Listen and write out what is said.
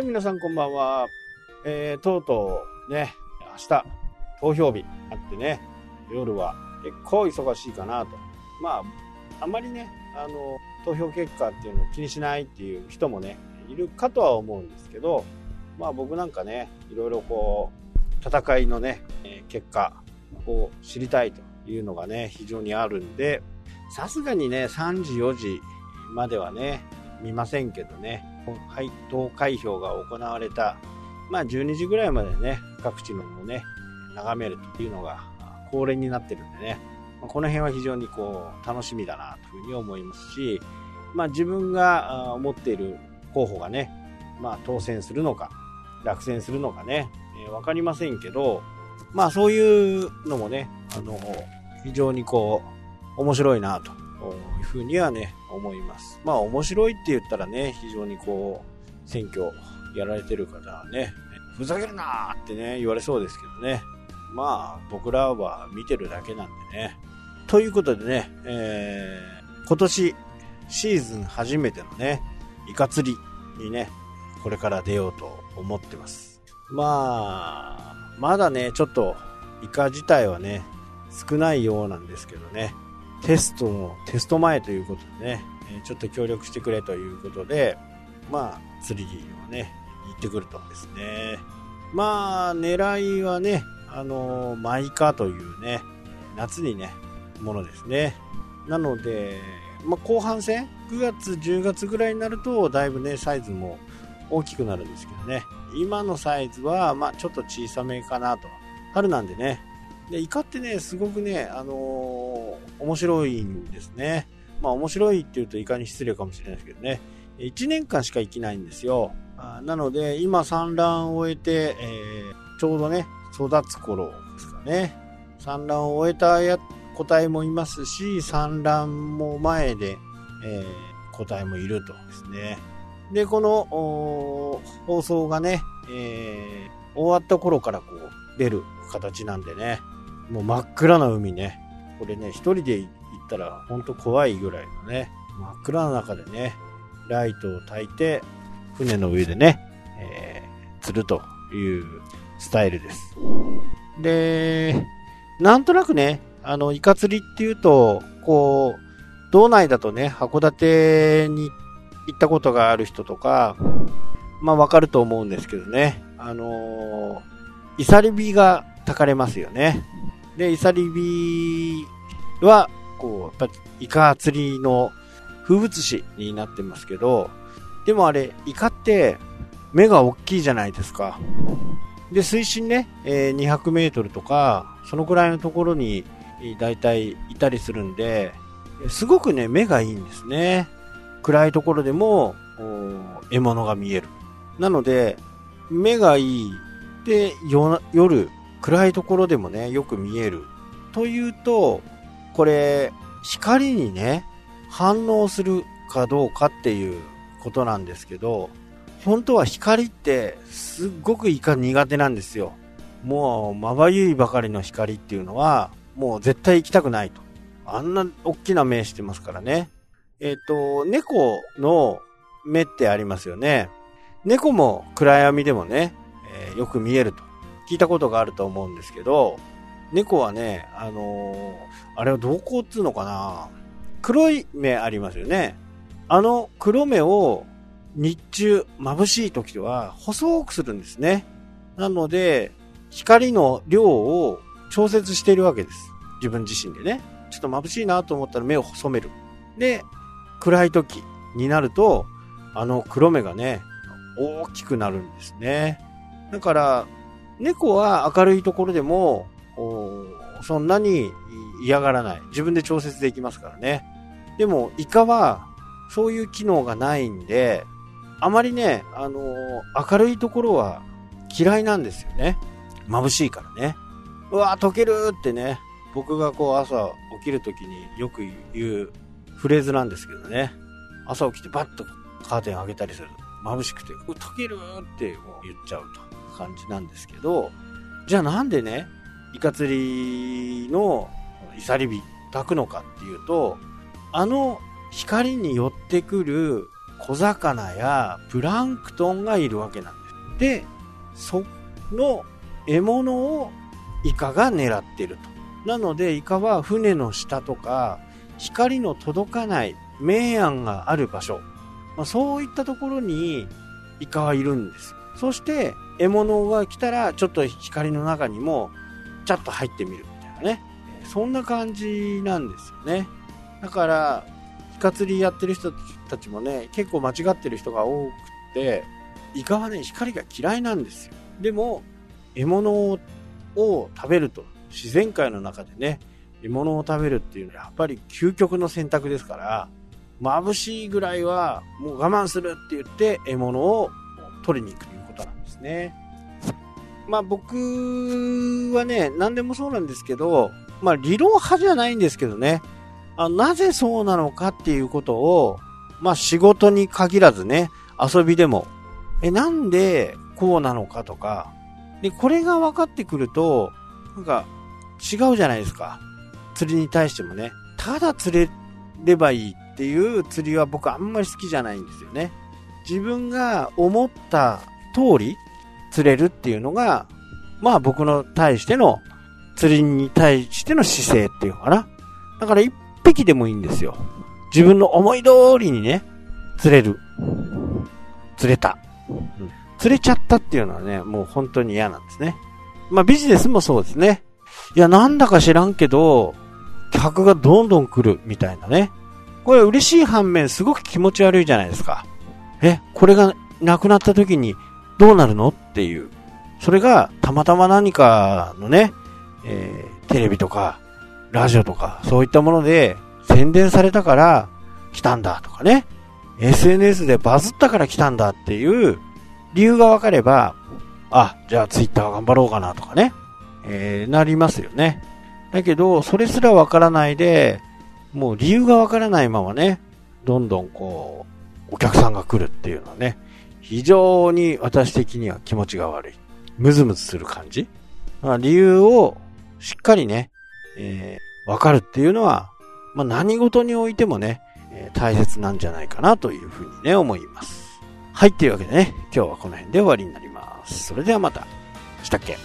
い、皆さんこんばんは。えー、とうとうね、明日、投票日あってね、夜は結構忙しいかなと。まあ、あまりね、あの、投票結果っていうのを気にしないっていう人もね、いるかとは思うんですけど、まあ僕なんかね、いろいろこう、戦いのね、結果を知りたいというのがね、非常にあるんで、さすがにね、3時、4時まではね、見ませんけどね、はい投開票が行われた、まあ、12時ぐらいまでね、各地のをね、眺めるというのが恒例になってるんでね、この辺は非常にこう楽しみだなというふうに思いますし、まあ、自分が思っている候補がね、まあ、当選するのか、落選するのかね、えー、分かりませんけど、まあそういうのもね、あの、非常にこう、面白いなというふうにはね、思います。まあ面白いって言ったらね、非常にこう、選挙やられてる方はね、ふざけるなーってね、言われそうですけどね。まあ僕らは見てるだけなんでね。ということでね、えー、今年シーズン初めてのね、イカ釣りにね、これから出ようと思ってます。まあ、まだね、ちょっとイカ自体はね、少ないようなんですけどね、テストの、テスト前ということでね、ちょっと協力してくれということで、まあ、釣りをね、行ってくるとですね。まあ、狙いはね、あの、マイカというね、夏にね、ものですね。なので、まあ、後半戦、9月、10月ぐらいになると、だいぶね、サイズも大きくなるんですけどね。今のサイズは、まあ、ちょっと小さめかなと。春なんでね、で、イカってね、すごくね、あのー、面白いんですね。まあ面白いって言うとイカに失礼かもしれないですけどね。1年間しか生きないんですよ。なので、今産卵を終えて、えー、ちょうどね、育つ頃ですかね。産卵を終えたや個体もいますし、産卵も前で、えー、個体もいるとですね。で、この放送がね、えー、終わった頃からこう出る形なんでね、もう真っ暗な海ね。これね、一人で行ったらほんと怖いぐらいのね、真っ暗な中でね、ライトを焚いて、船の上でね、えー、釣るというスタイルです。で、なんとなくね、あの、イカ釣りっていうと、こう、道内だとね、函館に行ったことがある人とか、まあわかると思うんですけどね、あのー、イサリビが炊かれますよね。で、イサリビは、こう、やっぱイカ釣りの風物詩になってますけど、でもあれ、イカって目が大きいじゃないですか。で、水深ね、えー、200メートルとか、そのくらいのところに、だいたいいたりするんで、すごくね、目がいいんですね。暗いところでも、獲物が見える。なので、目がいい。で、夜、暗いところでもね、よく見える。というと、これ、光にね、反応するかどうかっていうことなんですけど、本当は光ってすっごくイカ苦手なんですよ。もう、まばゆいばかりの光っていうのは、もう絶対行きたくないと。あんな大きな目してますからね。えっ、ー、と、猫の目ってありますよね。猫も暗闇でもね、えー、よく見えると。聞いたことがあると思うんですけど、猫はね、あのー、あれはどこっつうのかな黒い目ありますよね。あの黒目を日中眩しい時は細くするんですね。なので、光の量を調節しているわけです。自分自身でね。ちょっと眩しいなと思ったら目を細める。で、暗い時になると、あの黒目がね、大きくなるんですね。だから、猫は明るいところでも、そんなに嫌がらない。自分で調節できますからね。でも、イカは、そういう機能がないんで、あまりね、あのー、明るいところは嫌いなんですよね。眩しいからね。うわ溶けるってね、僕がこう朝起きるときによく言うフレーズなんですけどね。朝起きてバッとカーテン上げたりする眩しくて、溶けるってもう言っちゃうと。感じなんですけど、じゃあなんでね、イカ釣りのイサリビ炊くのかっていうと、あの光に寄ってくる小魚やプランクトンがいるわけなんです。で、その獲物をイカが狙ってると。なので、イカは船の下とか、光の届かない明暗がある場所、まあ、そういったところにイカはいるんです。そして、獲物が来たら、ちょっと光の中にも、ちゃっと入ってみるみたいなね。そんな感じなんですよね。だから、イカ釣りやってる人たちもね、結構間違ってる人が多くて、イカはね、光が嫌いなんですよ。でも、獲物を食べると、自然界の中でね、獲物を食べるっていうのはやっぱり究極の選択ですから、眩しいぐらいはもう我慢するって言って獲物を取りに行くね。まあ僕はね、何でもそうなんですけど、まあ理論派じゃないんですけどね、あなぜそうなのかっていうことを、まあ仕事に限らずね、遊びでも、え、なんでこうなのかとか、で、これが分かってくると、なんか違うじゃないですか。釣りに対してもね。ただ釣れればいいっていう釣りは僕あんまり好きじゃないんですよね。自分が思った通り釣れるっていうのが、まあ僕の対しての釣りに対しての姿勢っていうのかな。だから一匹でもいいんですよ。自分の思い通りにね、釣れる。釣れた。うん釣れちゃったっていうのはね、もう本当に嫌なんですね。まあビジネスもそうですね。いや、なんだか知らんけど、客がどんどん来るみたいなね。これ嬉しい反面すごく気持ち悪いじゃないですか。え、これがなくなった時にどうなるの？っていう。それがたまたま何かのね、えー、テレビとか、ラジオとか、そういったもので宣伝されたから来たんだとかね。SNS でバズったから来たんだっていう理由が分かれば、あ、じゃあツイッター頑張ろうかなとかね。えー、なりますよね。だけど、それすらわからないで、もう理由がわからないままね、どんどんこう、お客さんが来るっていうのはね、非常に私的には気持ちが悪い。ムズムズする感じ。まあ、理由をしっかりね、えー、わかるっていうのは、まあ、何事においてもね、えー、大切なんじゃないかなというふうにね、思います。はい、というわけでね、今日はこの辺で終わりになります。それではまた。したっけ？